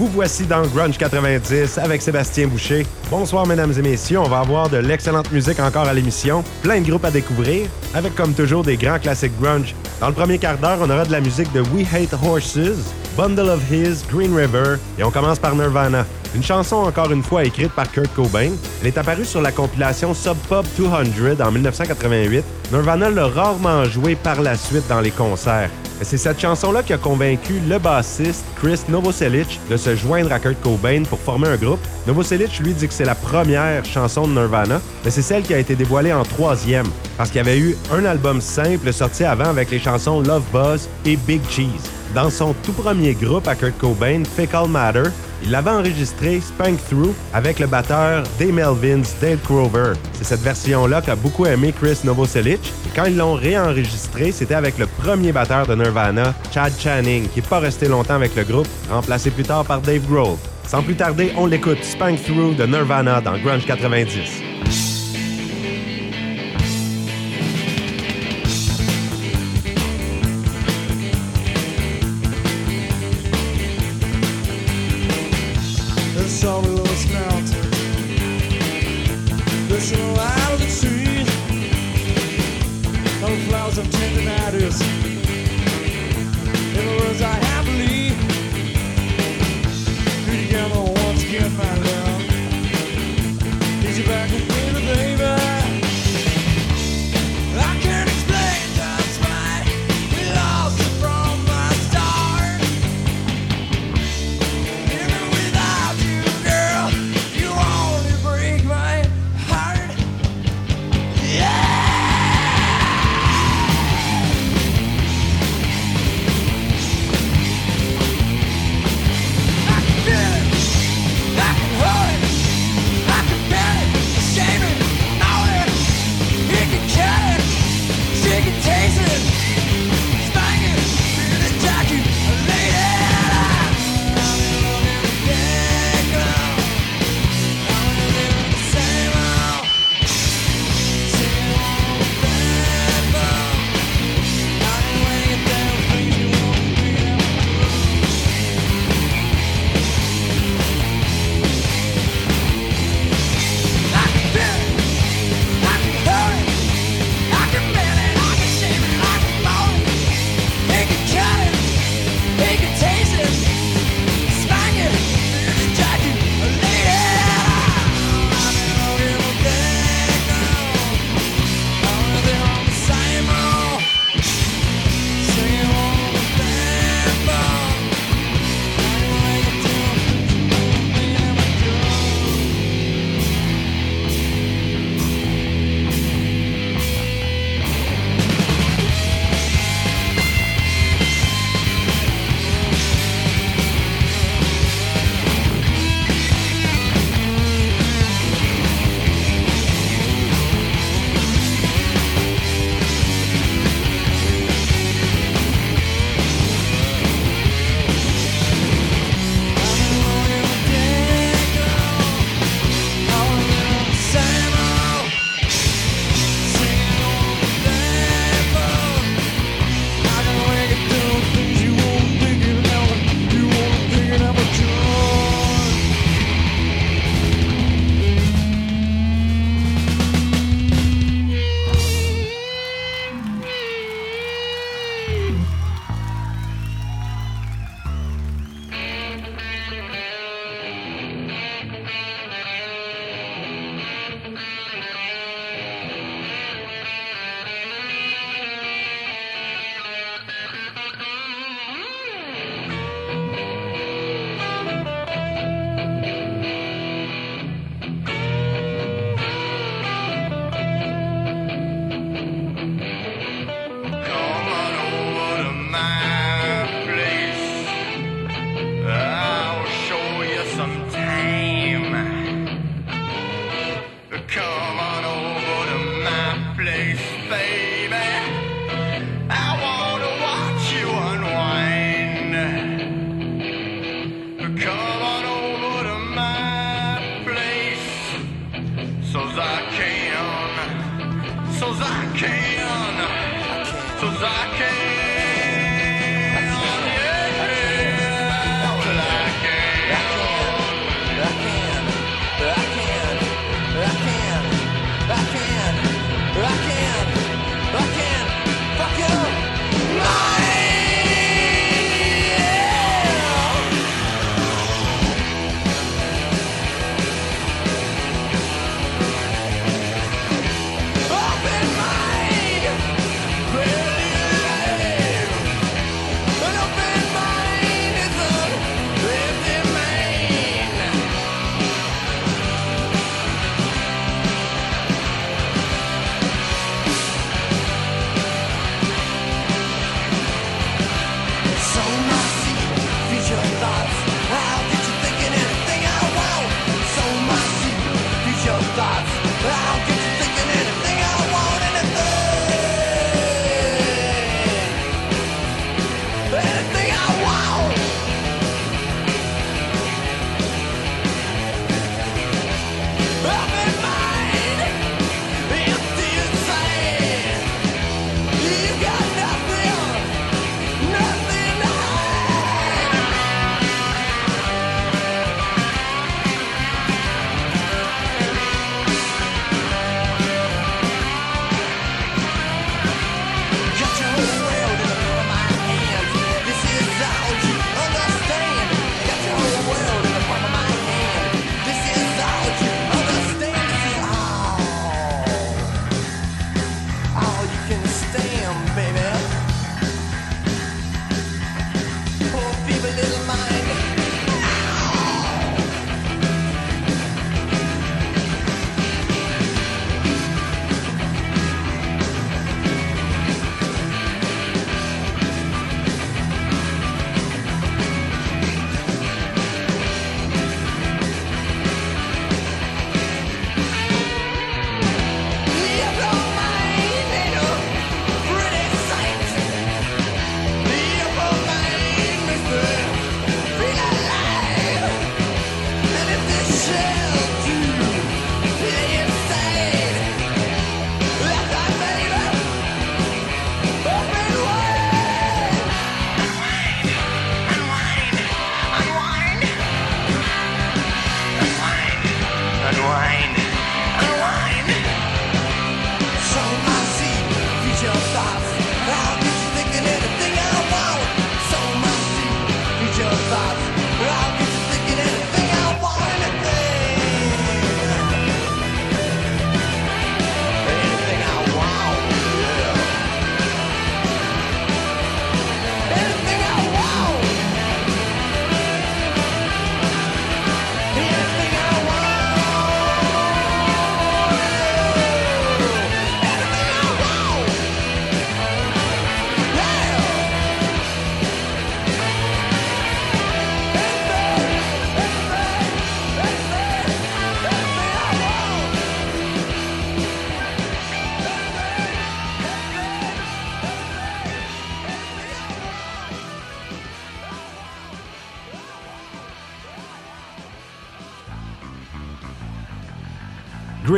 Vous voici dans Grunge 90 avec Sébastien Boucher. Bonsoir mesdames et messieurs, on va avoir de l'excellente musique encore à l'émission, plein de groupes à découvrir, avec comme toujours des grands classiques grunge. Dans le premier quart d'heure, on aura de la musique de We Hate Horses, Bundle of His, Green River, et on commence par Nirvana. Une chanson encore une fois écrite par Kurt Cobain. Elle est apparue sur la compilation Sub Pop 200 en 1988. Nirvana l'a rarement jouée par la suite dans les concerts. C'est cette chanson-là qui a convaincu le bassiste Chris Novoselic de se joindre à Kurt Cobain pour former un groupe. Novoselic lui dit que c'est la première chanson de Nirvana, mais c'est celle qui a été dévoilée en troisième, parce qu'il y avait eu un album simple sorti avant avec les chansons Love Buzz et Big Cheese. Dans son tout premier groupe à Kurt Cobain, Fickle Matter, il avait enregistré Spank Through avec le batteur Dave Melvins, Dale Crover. C'est cette version-là qu'a beaucoup aimé Chris Novoselic. Et quand ils l'ont réenregistré, c'était avec le premier batteur de Nirvana, Chad Channing, qui n'est pas resté longtemps avec le groupe, remplacé plus tard par Dave Grohl. Sans plus tarder, on l'écoute Spank Through de Nirvana dans Grunge 90.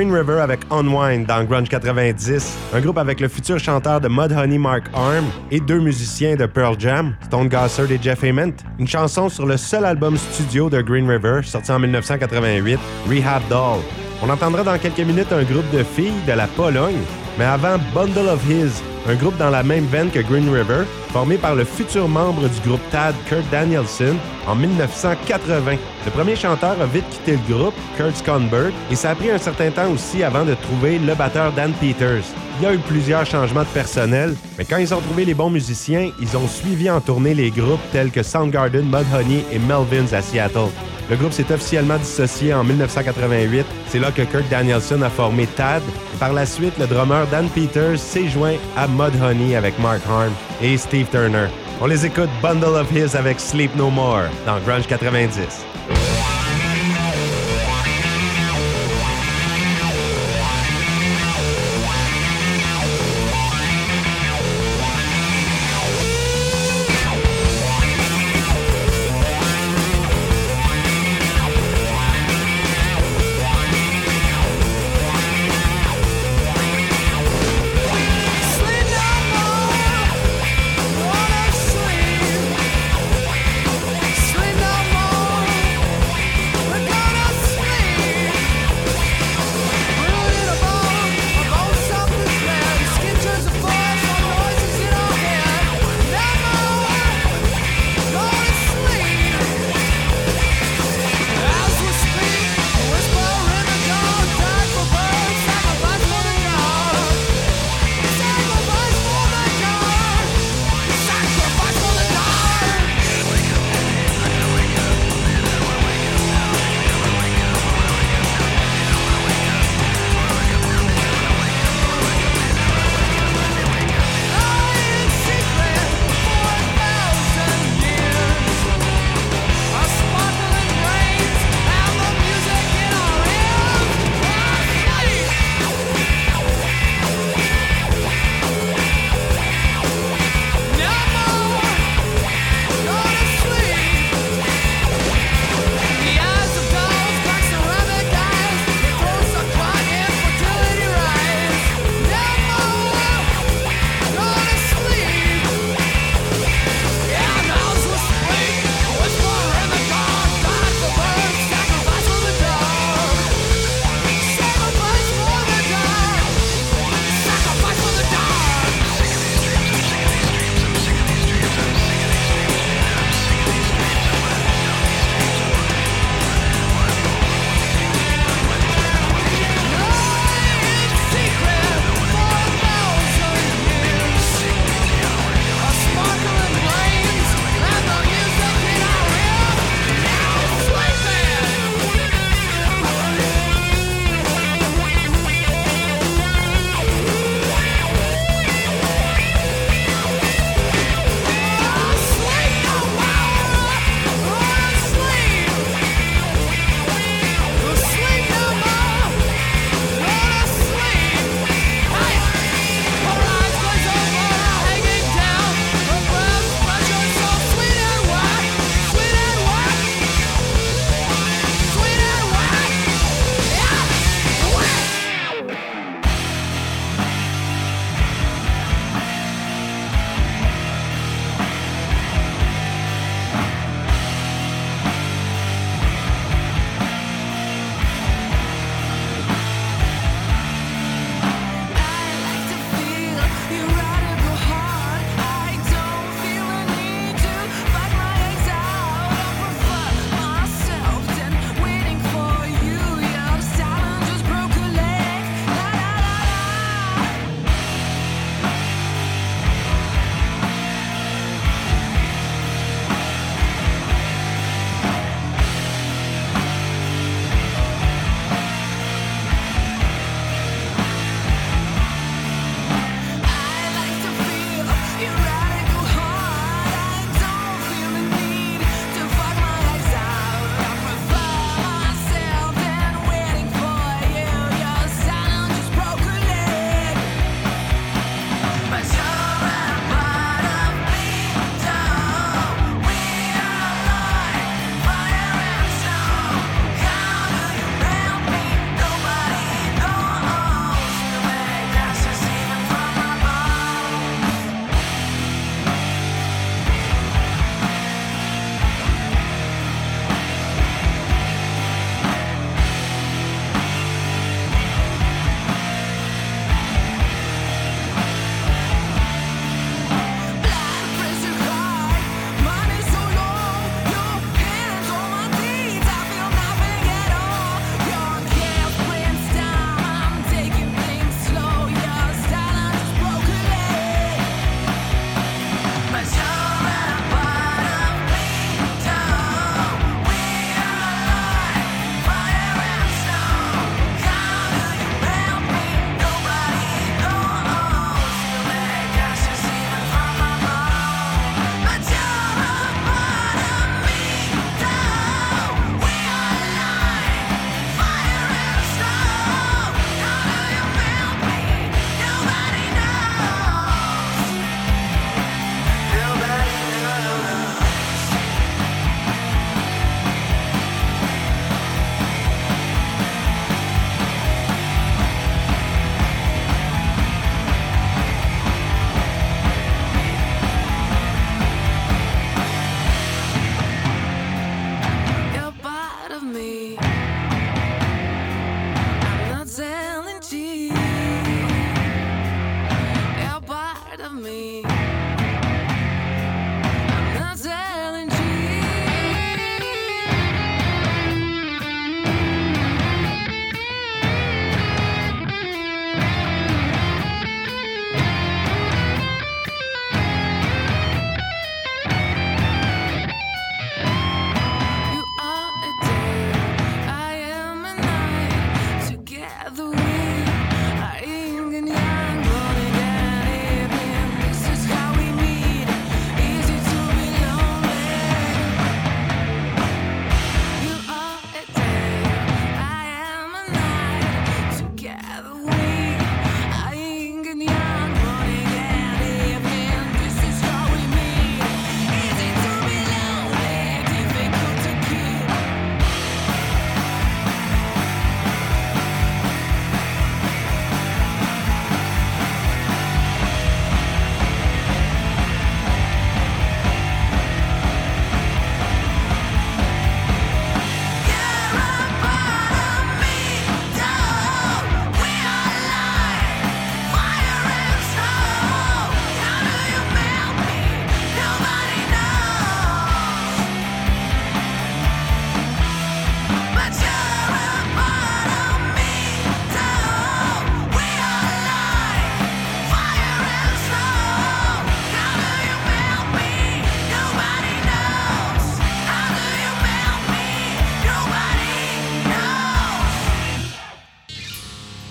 Green River avec Unwind dans Grunge 90, un groupe avec le futur chanteur de Mudhoney Mark Arm et deux musiciens de Pearl Jam, Stone Gossard et Jeff Ament, une chanson sur le seul album studio de Green River sorti en 1988, Rehab Doll. On entendra dans quelques minutes un groupe de filles de la Pologne, mais avant Bundle of His, un groupe dans la même veine que Green River, formé par le futur membre du groupe TAD, Kurt Danielson, en 1980. Le premier chanteur a vite quitté le groupe, Kurt Skonberg, et ça a pris un certain temps aussi avant de trouver le batteur Dan Peters. Il y a eu plusieurs changements de personnel, mais quand ils ont trouvé les bons musiciens, ils ont suivi en tournée les groupes tels que Soundgarden, Mudhoney et Melvins à Seattle. Le groupe s'est officiellement dissocié en 1988. C'est là que Kurt Danielson a formé TAD. Par la suite, le drummer Dan Peters s'est joint à Mudhoney avec Mark Harm et Steve Turner. On les écoute Bundle of His avec Sleep No More dans Grunge 90.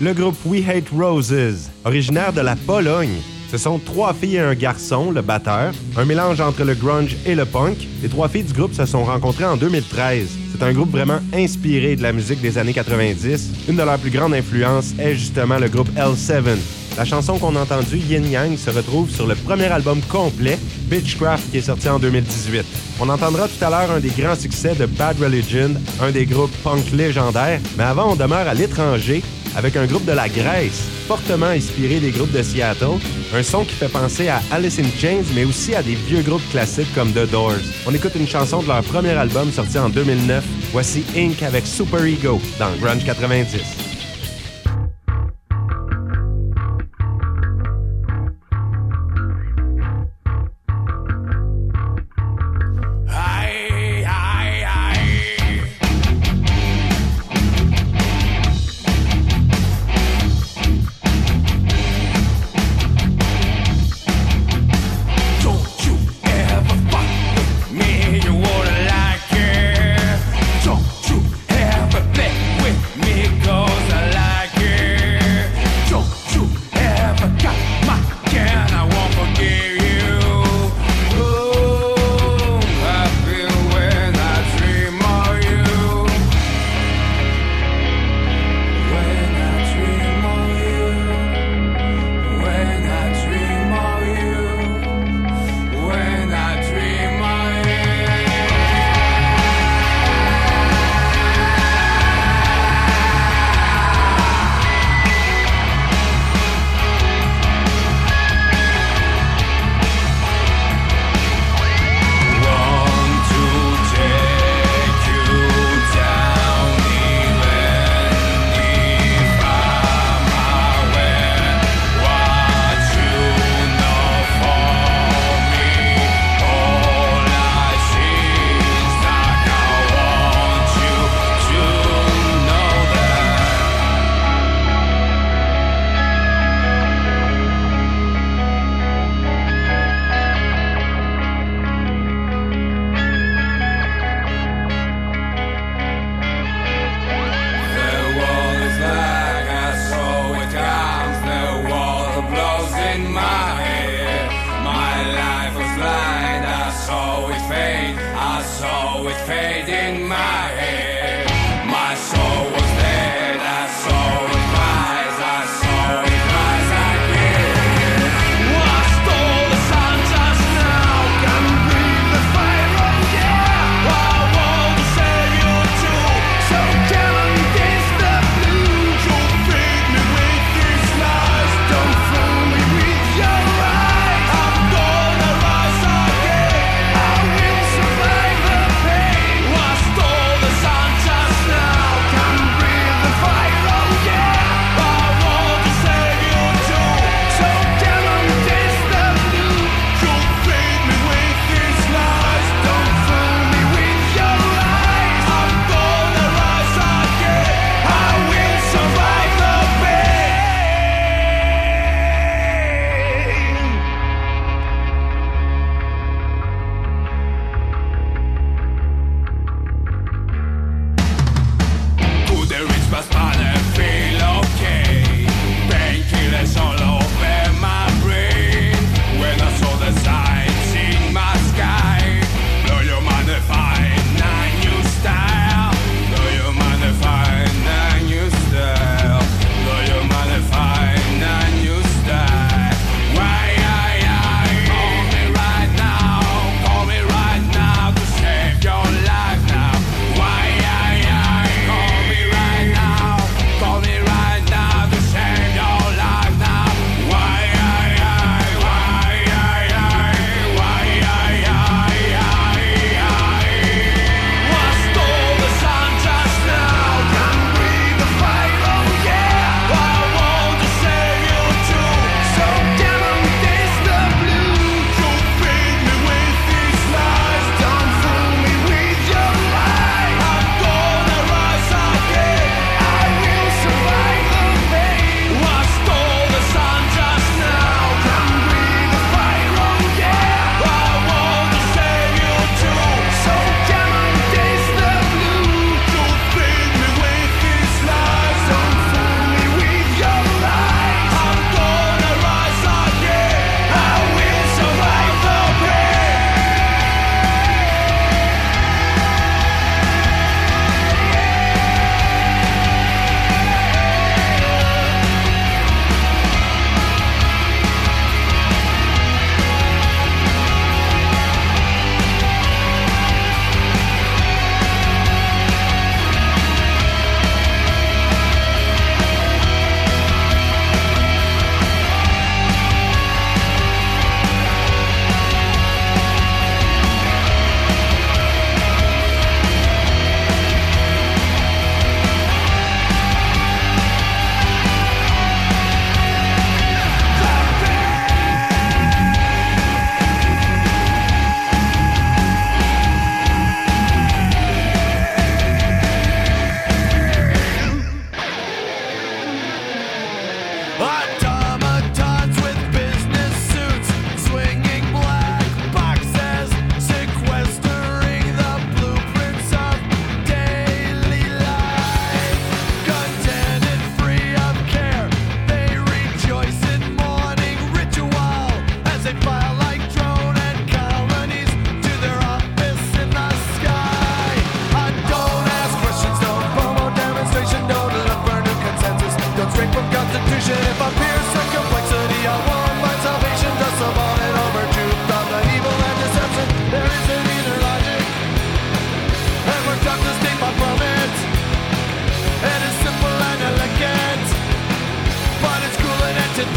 Le groupe We Hate Roses, originaire de la Pologne. Ce sont trois filles et un garçon, le batteur, un mélange entre le grunge et le punk. Les trois filles du groupe se sont rencontrées en 2013. C'est un groupe vraiment inspiré de la musique des années 90. Une de leurs plus grandes influences est justement le groupe L7. La chanson qu'on a entendue, Yin Yang, se retrouve sur le premier album complet, Bitchcraft, qui est sorti en 2018. On entendra tout à l'heure un des grands succès de Bad Religion, un des groupes punk légendaires, mais avant on demeure à l'étranger avec un groupe de la Grèce, fortement inspiré des groupes de Seattle, un son qui fait penser à Alice in Chains, mais aussi à des vieux groupes classiques comme The Doors. On écoute une chanson de leur premier album sorti en 2009. Voici Inc. avec Super Ego dans Grunge 90.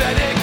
pathetic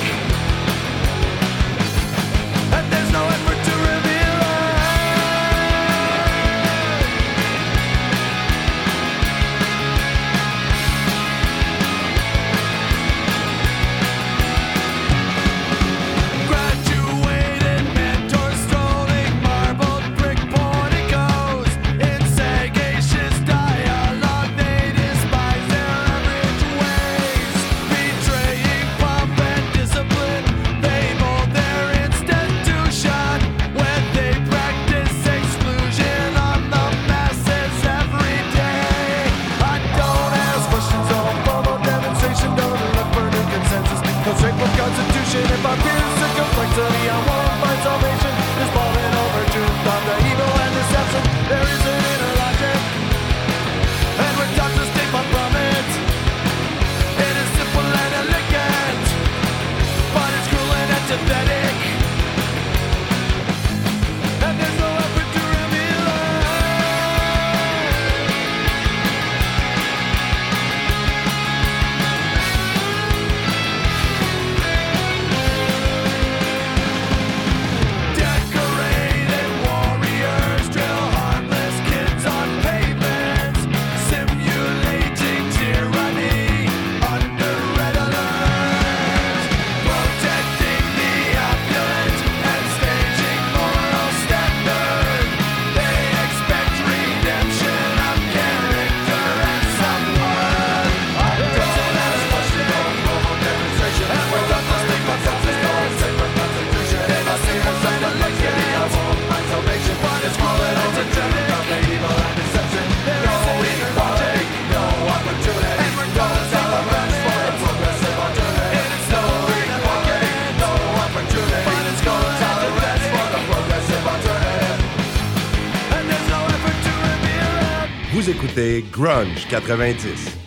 Écoutez Grunge 90.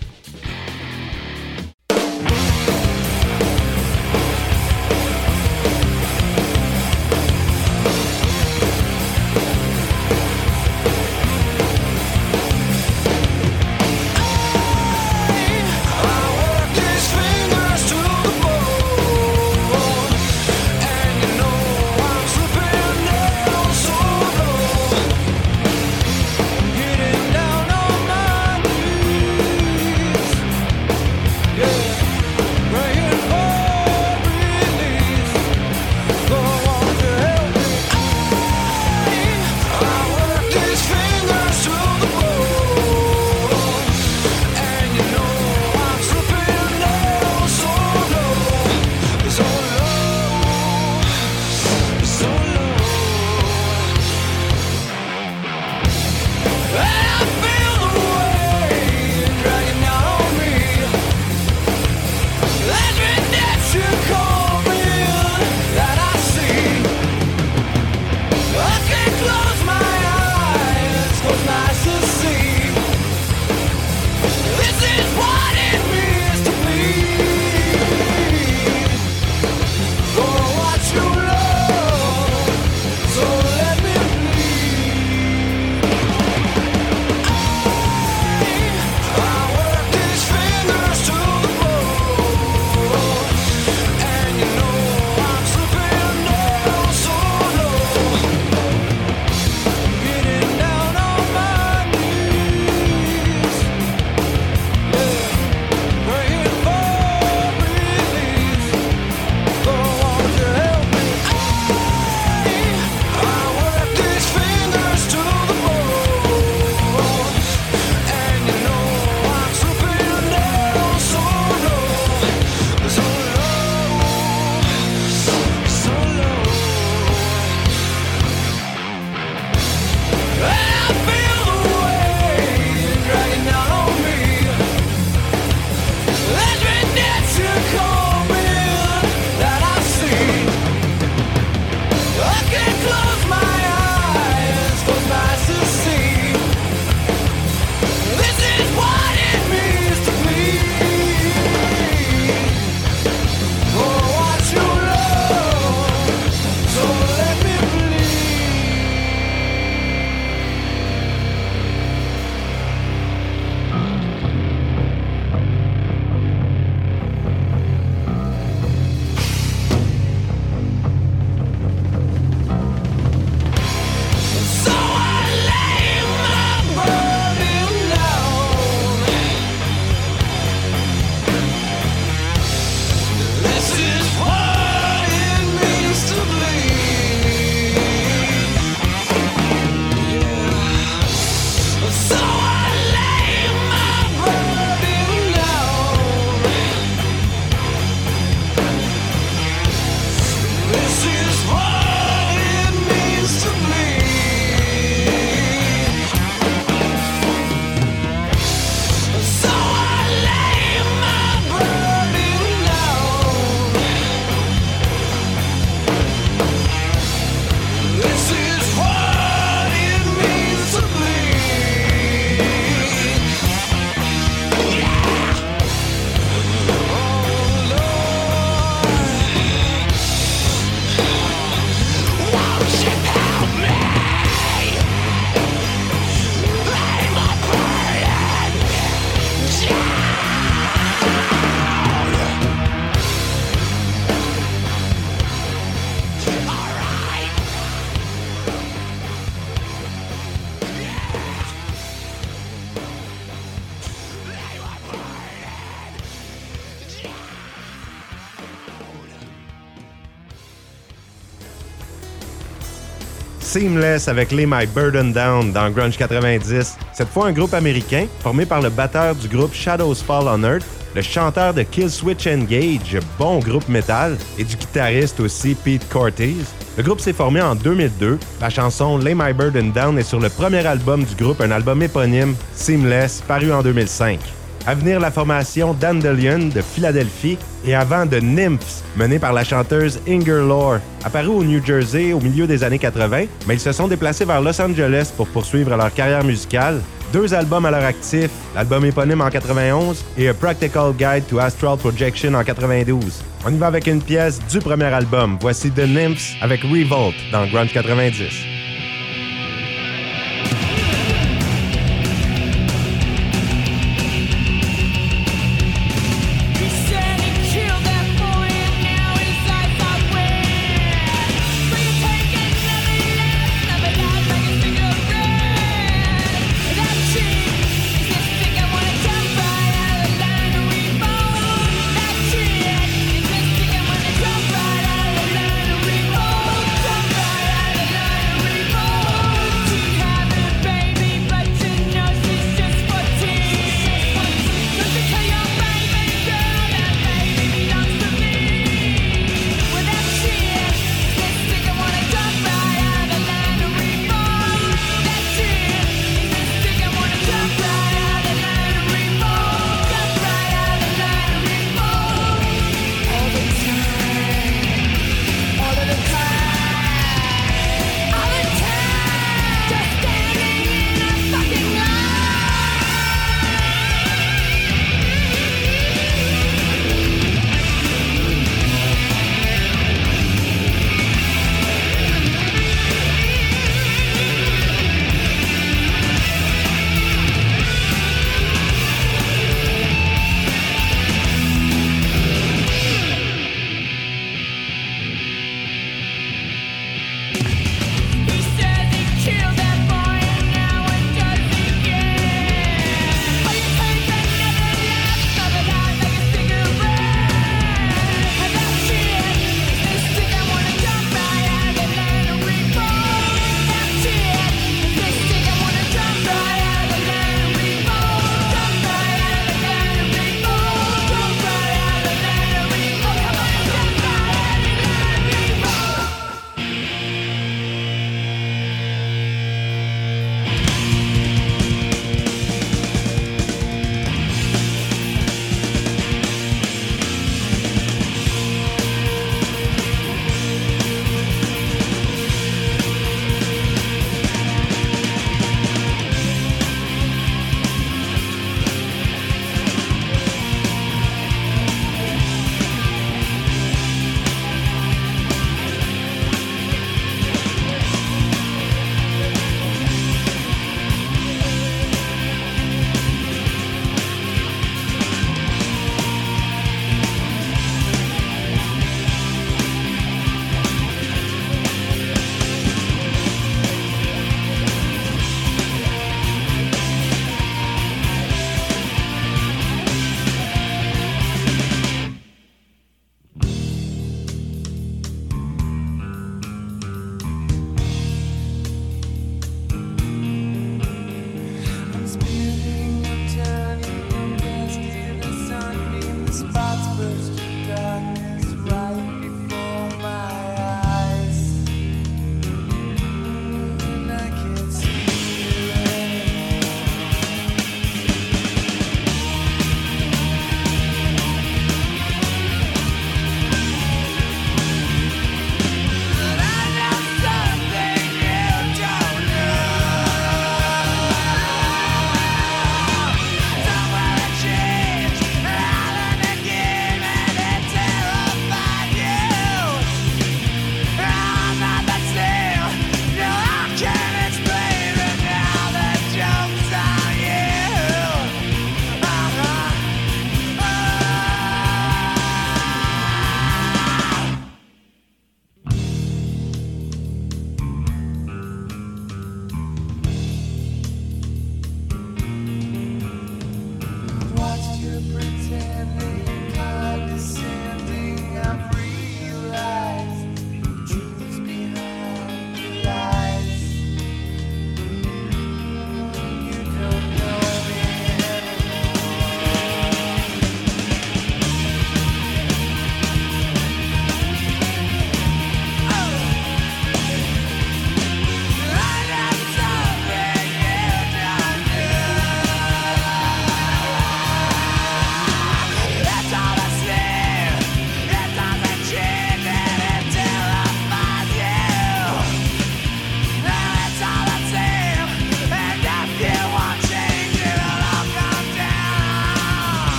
Seamless avec les My Burden Down dans Grunge 90. Cette fois un groupe américain formé par le batteur du groupe Shadows Fall on Earth, le chanteur de Kill Switch Engage, bon groupe metal, et du guitariste aussi Pete Cortez. Le groupe s'est formé en 2002. La chanson Lay My Burden Down est sur le premier album du groupe, un album éponyme, Seamless, paru en 2005. À venir, la formation Dandelion de Philadelphie et avant de Nymphs, menée par la chanteuse Inger Lore. Apparu au New Jersey au milieu des années 80, mais ils se sont déplacés vers Los Angeles pour poursuivre leur carrière musicale. deux albums à leur actif, l'album éponyme en 91 et A Practical Guide to Astral Projection en 92. On y va avec une pièce du premier album. Voici The Nymphs avec Revolt dans Grunge 90.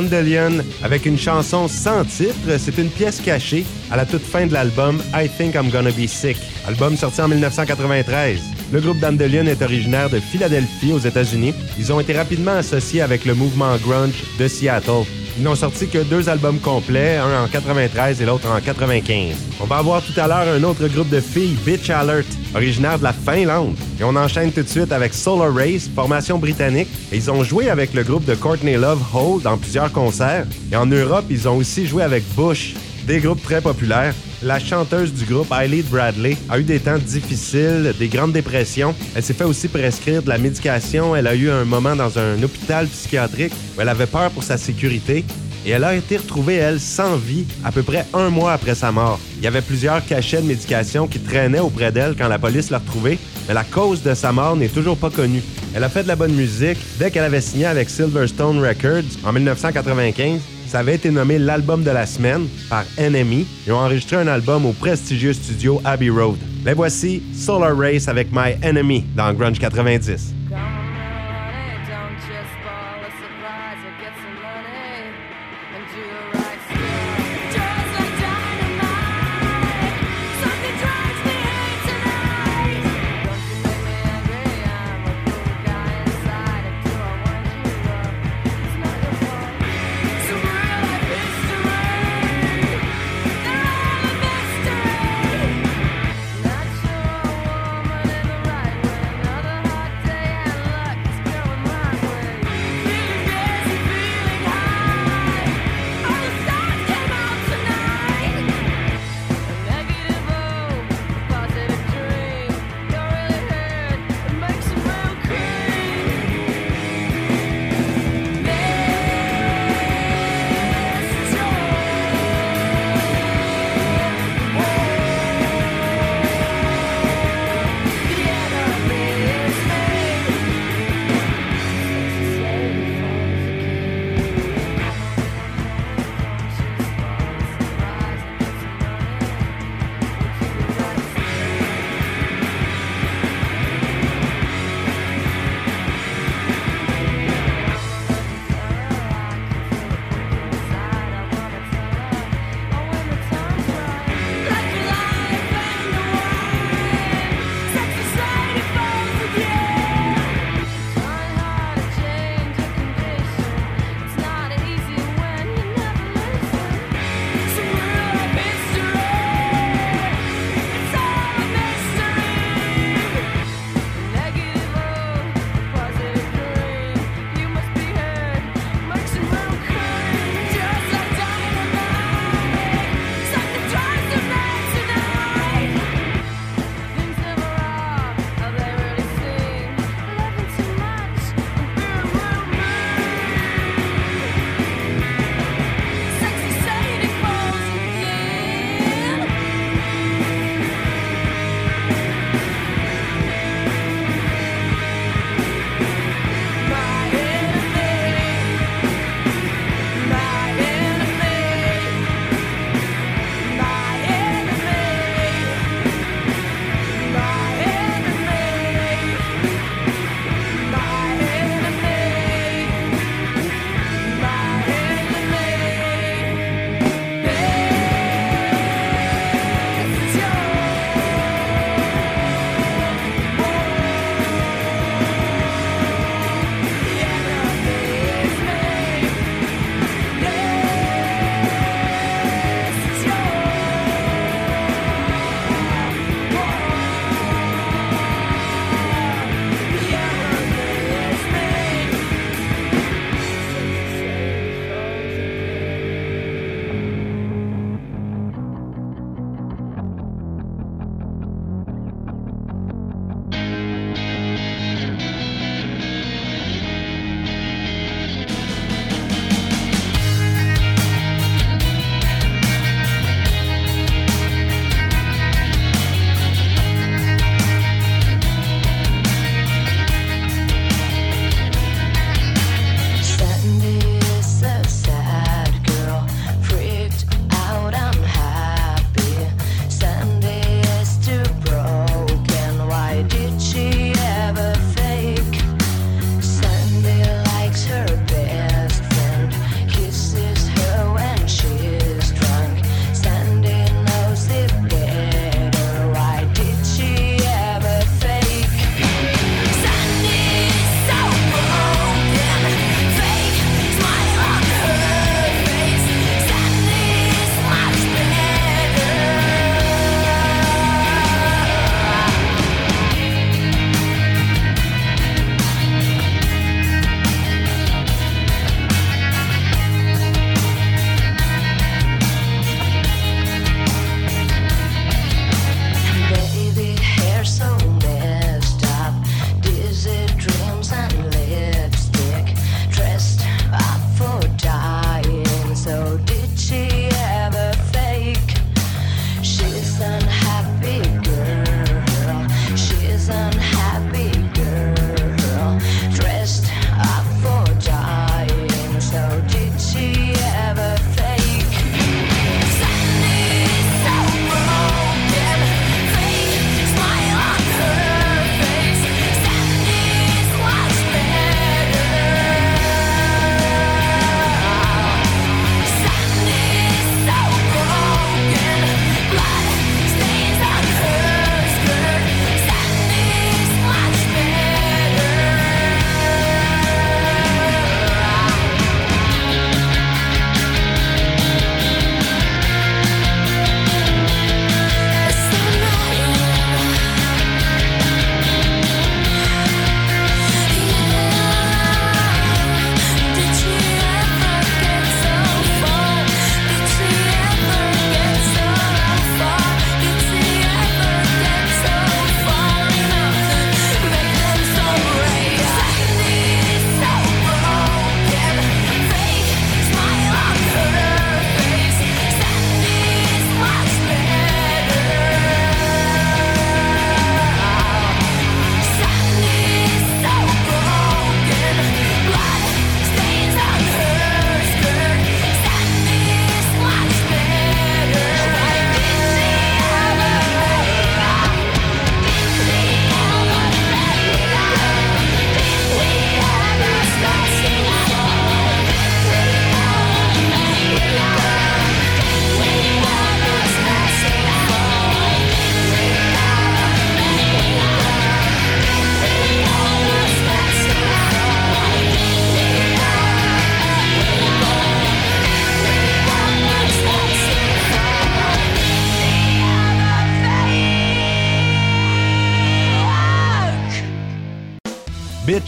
Dandelion avec une chanson sans titre. C'est une pièce cachée à la toute fin de l'album I Think I'm Gonna Be Sick, album sorti en 1993. Le groupe Dandelion est originaire de Philadelphie aux États-Unis. Ils ont été rapidement associés avec le mouvement grunge de Seattle. Ils n'ont sorti que deux albums complets, un en 93 et l'autre en 95. On va avoir tout à l'heure un autre groupe de filles, Bitch Alert, originaire de la Finlande. Et on enchaîne tout de suite avec Solar Race, formation britannique. Ils ont joué avec le groupe de Courtney Love Hole dans plusieurs concerts. Et en Europe, ils ont aussi joué avec Bush, des groupes très populaires. La chanteuse du groupe, Eileen Bradley, a eu des temps difficiles, des grandes dépressions. Elle s'est fait aussi prescrire de la médication. Elle a eu un moment dans un hôpital psychiatrique où elle avait peur pour sa sécurité. Et elle a été retrouvée, elle, sans vie, à peu près un mois après sa mort. Il y avait plusieurs cachets de médication qui traînaient auprès d'elle quand la police l'a retrouvée, mais la cause de sa mort n'est toujours pas connue. Elle a fait de la bonne musique dès qu'elle avait signé avec Silverstone Records en 1995 ça avait été nommé l'album de la semaine par Enemy. Ils ont enregistré un album au prestigieux studio Abbey Road. Les voici Solar Race avec My Enemy dans Grunge 90.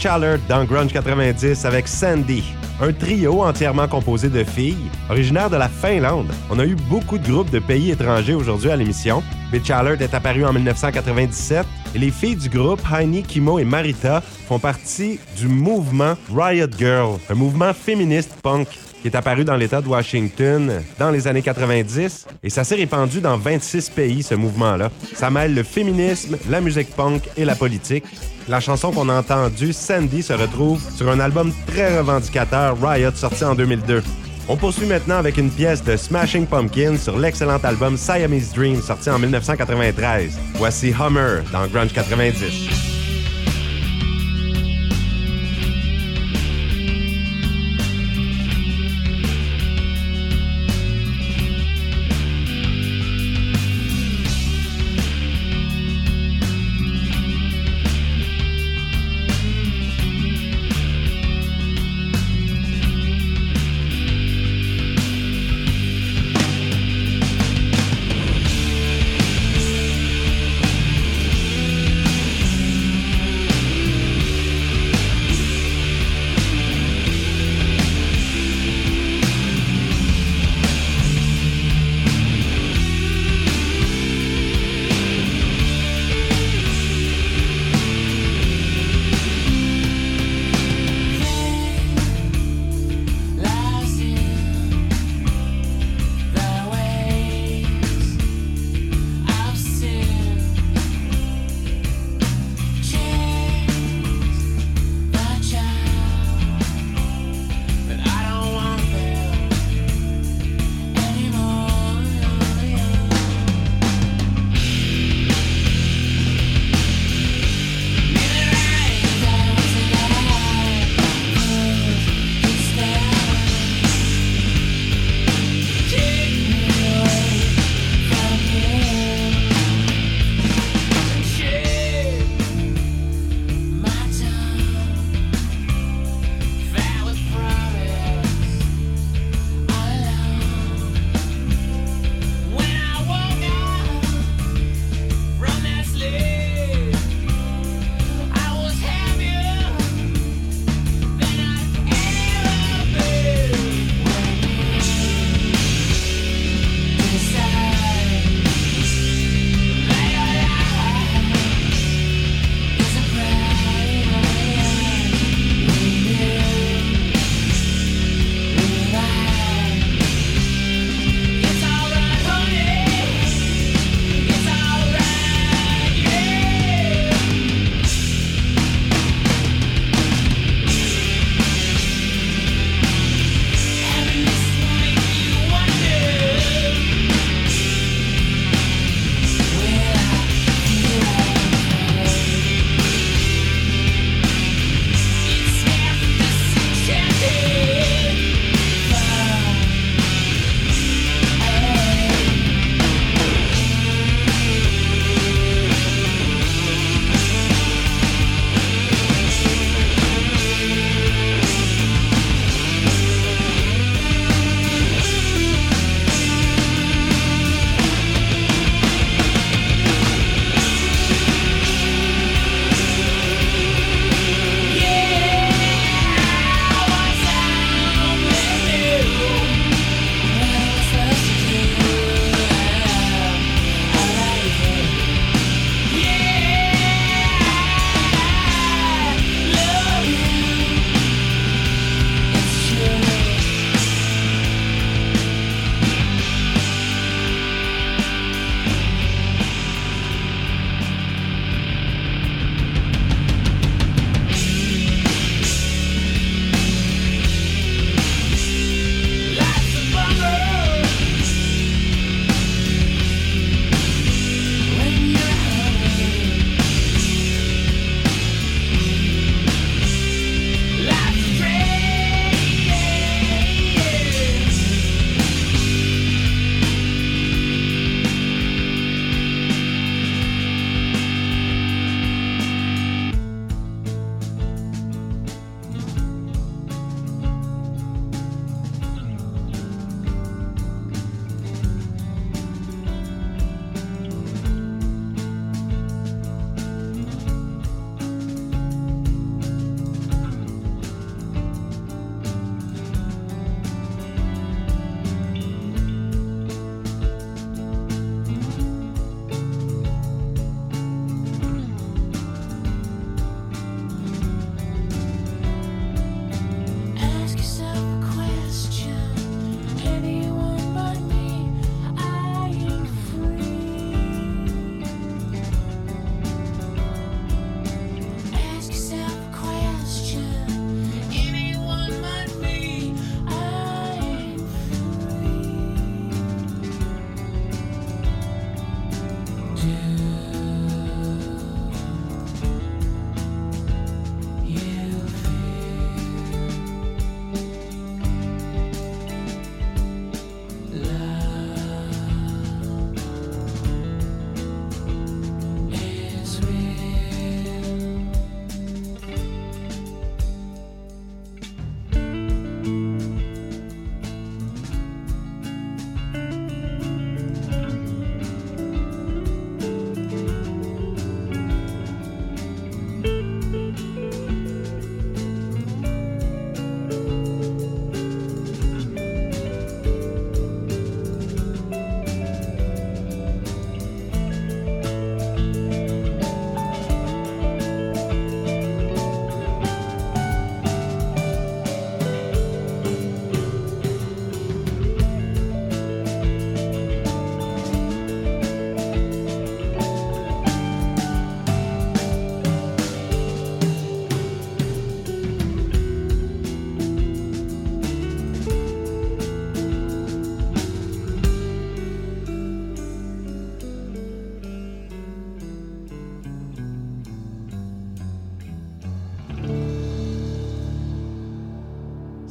Alert dans Grunge 90 avec Sandy. Un trio entièrement composé de filles, originaires de la Finlande. On a eu beaucoup de groupes de pays étrangers aujourd'hui à l'émission. Bitch Alert est apparu en 1997 et les filles du groupe, Heini, Kimo et Marita, font partie du mouvement Riot Girl, un mouvement féministe punk qui est apparu dans l'État de Washington dans les années 90 et ça s'est répandu dans 26 pays, ce mouvement-là. Ça mêle le féminisme, la musique punk et la politique. La chanson qu'on a entendue, Sandy, se retrouve sur un album très revendicateur, Riot, sorti en 2002. On poursuit maintenant avec une pièce de Smashing Pumpkins sur l'excellent album Siamese Dream sorti en 1993. Voici Hummer dans Grunge 90.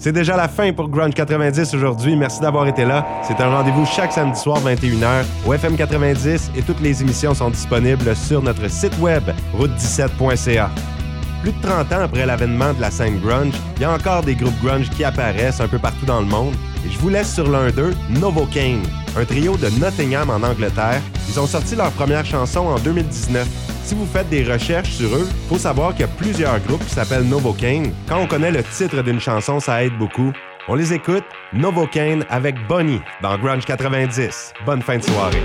C'est déjà la fin pour Grunge 90 aujourd'hui. Merci d'avoir été là. C'est un rendez-vous chaque samedi soir 21h au FM 90 et toutes les émissions sont disponibles sur notre site web route17.ca. Plus de 30 ans après l'avènement de la scène grunge, il y a encore des groupes grunge qui apparaissent un peu partout dans le monde. Et je vous laisse sur l'un d'eux, Novocaine, un trio de Nottingham en Angleterre. Ils ont sorti leur première chanson en 2019. Si vous faites des recherches sur eux, faut savoir qu'il y a plusieurs groupes qui s'appellent Novocaine. Quand on connaît le titre d'une chanson, ça aide beaucoup. On les écoute, Novocaine avec Bonnie dans Grunge 90. Bonne fin de soirée.